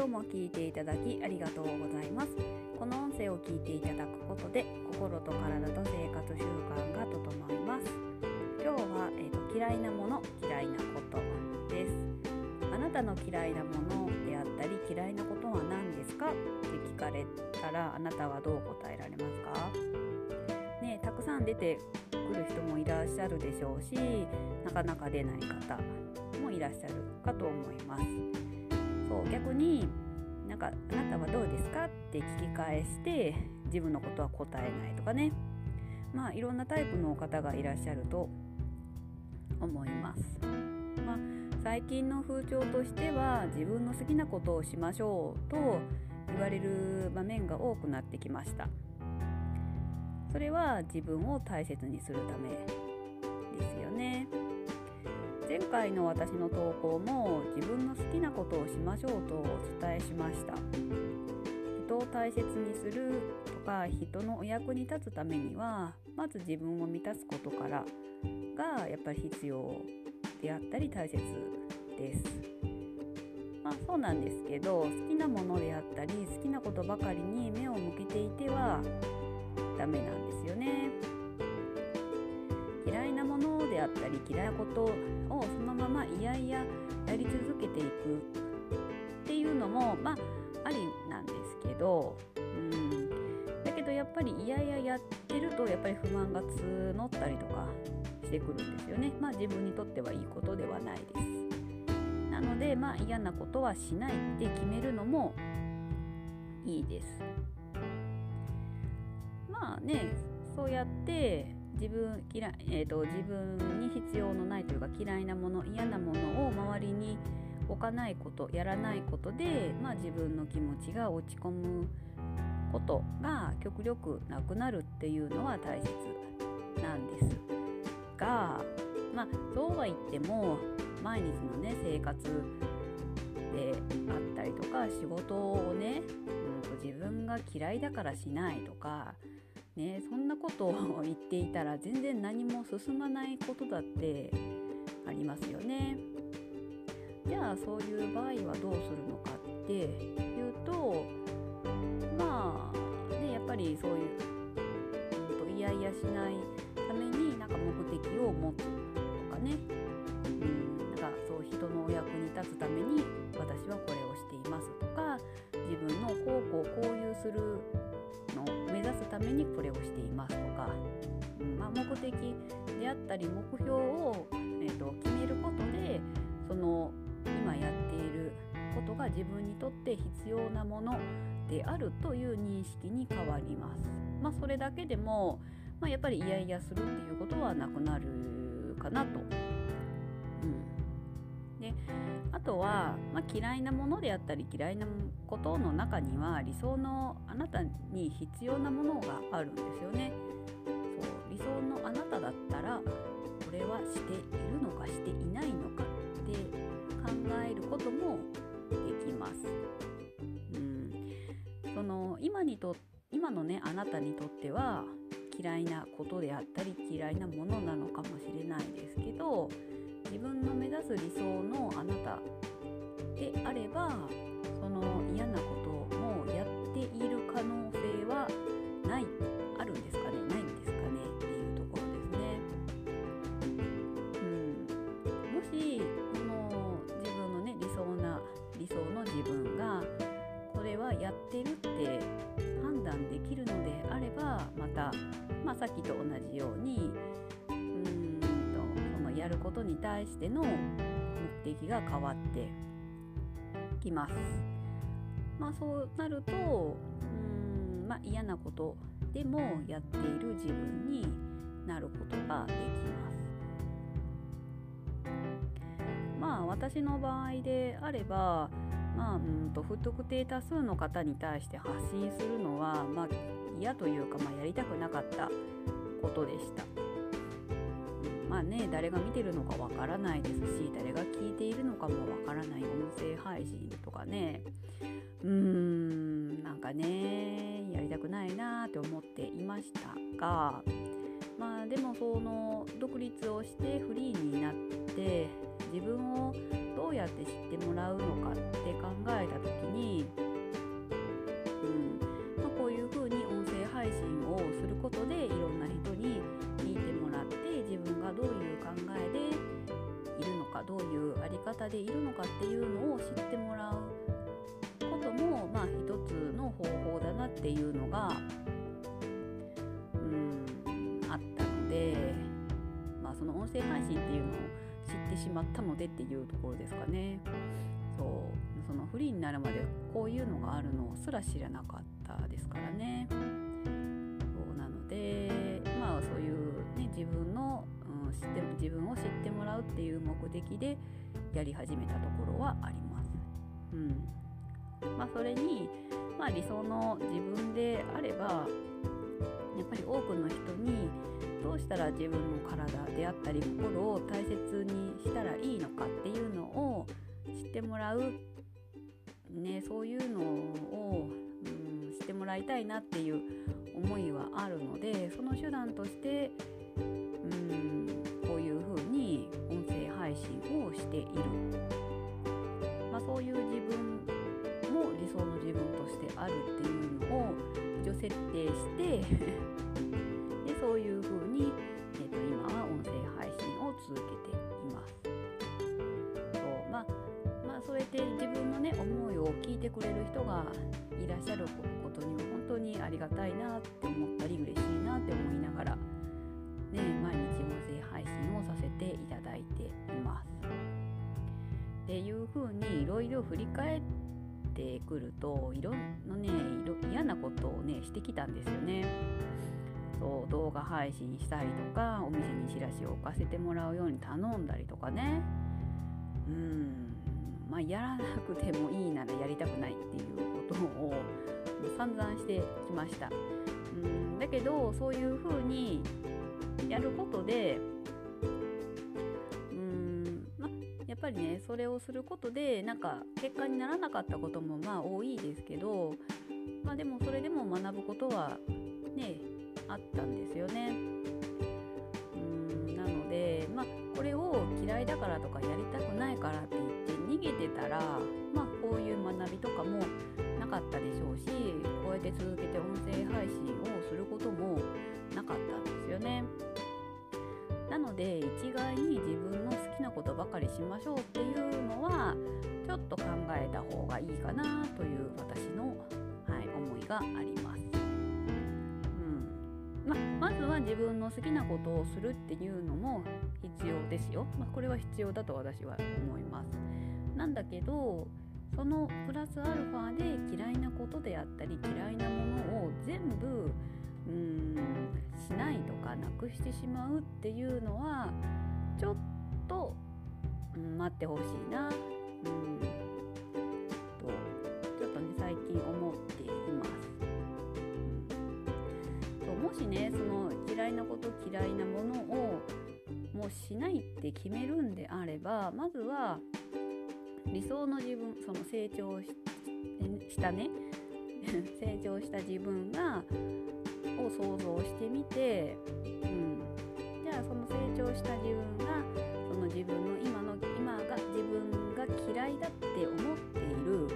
今日も聞いていただきありがとうございます。この音声を聞いていただくことで心と体と生活習慣が整います。今日は、えーと、嫌いなもの嫌いなことです。あなたの嫌いなものであったり嫌いなことは何ですか？って聞かれたらあなたはどう答えられますか？ねたくさん出てくる人もいらっしゃるでしょうしなかなか出ない方もいらっしゃるかと思います。そう逆になんか「あなたはどうですか?」って聞き返して自分のことは答えないとかねまあいろんなタイプの方がいらっしゃると思います。まあ、最近の風潮としては自分の好きなことをしましょうと言われる場面が多くなってきました。それは自分を大切にするためですよね。前回の私の投稿も自分の好きなことをしましょうとお伝えしました。人を大切にするとか人のお役に立つためにはまず自分を満たすことからがやっぱり必要であったり大切です。まあそうなんですけど好きなものであったり好きなことばかりに目を向けていてはダメなんです。であったり嫌いなことをそのままいやいややり続けていくっていうのもまあありなんですけど、うん、だけどやっぱりいやいややってるとやっぱり不満が募ったりとかしてくるんですよね。まあ自分にとってはいいことではないです。なのでまあ嫌なことはしないって決めるのもいいです。まあねそうやって自分嫌い、えーと、自分に必要のないというか嫌いなもの嫌なものを周りに置かないことやらないことで、まあ、自分の気持ちが落ち込むことが極力なくなるっていうのは大切なんですが、まあ、そうは言っても毎日のね生活であったりとか仕事をね、うん、と自分が嫌いだからしないとかね、そんなことを 言っていたら全然何も進まないことだってありますよね。じゃあそういう場合はどうするのかっていうとまあねやっぱりそういう、うんと、いやいやしないためになんか目的を持つとかね、うん、なんかそう人のお役に立つために私はこれをしていますとか自分のこうこうこういうするためにこれをしていますとか、うんまあ、目的であったり目標を、えーと、決めることでその今やっていることが自分にとって必要なものであるという認識に変わります。まあ、それだけでも、まあ、やっぱりイヤイヤするっていうことはなくなるかなと。うん、であとは、まあ、嫌いなものであったり嫌いなことの中には理想のあなたに必要なものがあるんですよね。そう理想のあなただったらこれはしているのかしていないのかって考えることもできます。うん、その今にと今のねあなたにとっては嫌いなことであったり嫌いなものなのかもしれないですけど自分の目指す理想のあなたであればその嫌なこともやっている可能性はないあるんですかね？ないんですかね？っていうところですね。うん、もしこの自分のね理想な理想の自分がこれはやってるって判断できるのであればまた、まあ、さっきと同じようにることに対しての目的が変わってきます。まあそうなるとうん、まあ、嫌なことでもやっている自分になることができます。まあ私の場合であればまあ、うんと不特定多数の方に対して発信するのは、まあ、嫌というか、まあ、やりたくなかったことでした。まあね誰が見てるのかわからないですし誰が聞いているのかもわからない音声配信とかね。うーんなんかねやりたくないなって思っていましたがまあでもその独立をしてフリーになって自分をどうやって知ってもらうのかって考えた時に、ういうあり方でいるのかっていうのを知ってもらうこともまあ一つの方法だなっていうのがうんあったので、まあ、その音声配信っていうのを知ってしまったのでっていうところですかね。そうそのフリーになるまでこういうのがあるのすら知らなかったですからね。そうなのでまあそういう、ね、自分の、知っても自分を知ってもらうっていう目的でやり始めたところはあります。うんまあ、それに、まあ、理想の自分であればやっぱり多くの人にどうしたら自分の体であったり心を大切にしたらいいのかっていうのを知ってもらう、ね、そういうのを、うん、知ってもらいたいなっていう思いはあるのでその手段として、配信をしている、まあ、そういう自分も理想の自分としてあるっていうのを一応設定して でそういうふうに、えーと、今は音声配信を続けています。そうまあまあ、そうやって自分のね思いを聞いてくれる人がいらっしゃることには本当にありがたいなって思ったり嬉しいなって思いながら、いただいています。っていうふうにいろいろ振り返ってくるといろんなね嫌なことをねしてきたんですよね。そう動画配信したりとかお店にチラシを置かせてもらうように頼んだりとかねうんまあやらなくてもいいならやりたくないっていうことを散々してきましたうんだけどそういうふうにやることでぱりねそれをすることでなんか結果にならなかったこともまあ多いですけどまあでもそれでも学ぶことはねあったんですよね。うんなので、まあ、これを嫌いだからとかやりたくないからって言って逃げてたら、まあ、こういう学びとかもなかったでしょうしこうやって続けて音声配信をすることもなかったんですよね。なので一概に自分の好きなことばかりしましょうっていうのはちょっと考えた方がいいかなという私の、はい、思いがあります。うん。ままずは自分の好きなことをするっていうのも必要ですよ、まあ、これは必要だと私は思います。なんだけどそのプラスアルファで嫌いなことであったり嫌いなものを全部うーん。しないとかなくしてしまうっていうのはちょっと、うん、待ってほしいな、うん、とちょっとね最近思っています。そうもしねその嫌いなこと嫌いなものをもうしないって決めるんであればまずは理想の自分その成長したね。成長した自分がを想像してみて、うん、じゃあその成長した自分がその自分の今の今が自分が嫌いだって思っている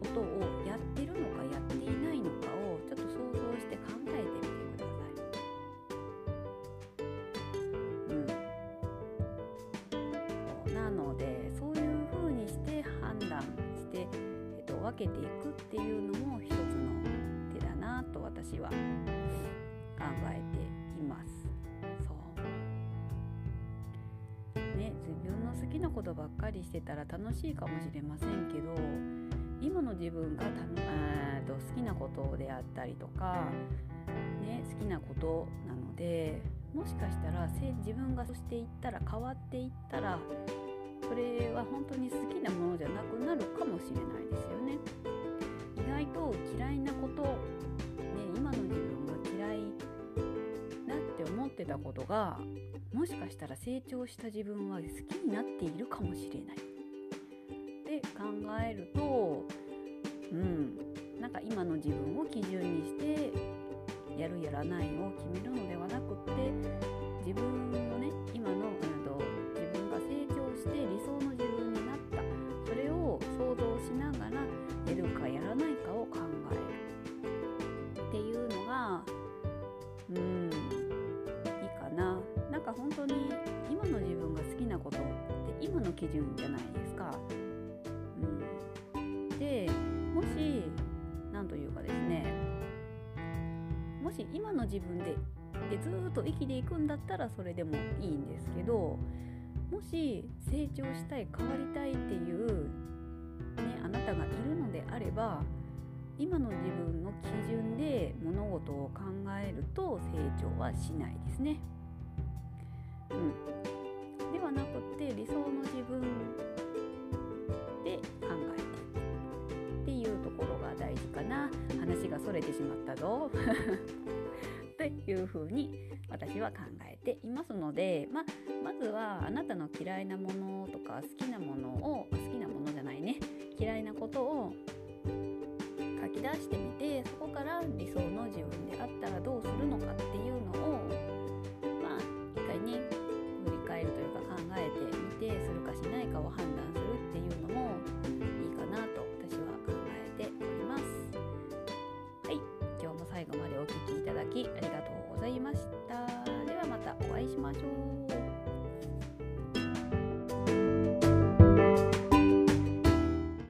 ことをやってるのかやっていないのかをちょっと想像して考えてみてください。なのでそういうふうにして判断して分けていくっていうのも一つの手だなと私は考えています。そうね自分の好きなことばっかりしてたら楽しいかもしれませんけど今の自分がたと好きなことであったりとか、ね、好きなことなのでもしかしたら自分がそしていったら変わっていったらそれは本当に好きなものじゃなくなるかもしれないですよね。意外と嫌いなこと、今の自分が嫌いだって思ってたことがもしかしたら成長した自分は好きになっているかもしれない。って考えるとうんなんか今の自分を基準にしてやるやらないを決めるのではなくって自分のね今の、うん、として理想のうん。いいかな。なんか本当に今の自分が好きなことって今の基準じゃないですか。うん、でもし何というかですね。もし今の自分ででずっと生きていくんだったらそれでもいいんですけどもし成長したい変わりたいっていう、ね、あなたがいるのであれば今の自分の基準で物事を考えると成長はしないですね。うん、ではなくて理想の自分で考えていくっていうところが大事かな話がそれてしまったぞ。というふうに私は考えていますので、ままずはあなたの嫌いなものとか好きなものを好きなものじゃないね嫌いなことをき出してみてそこから理想の自分であったらどうするのかっていうのを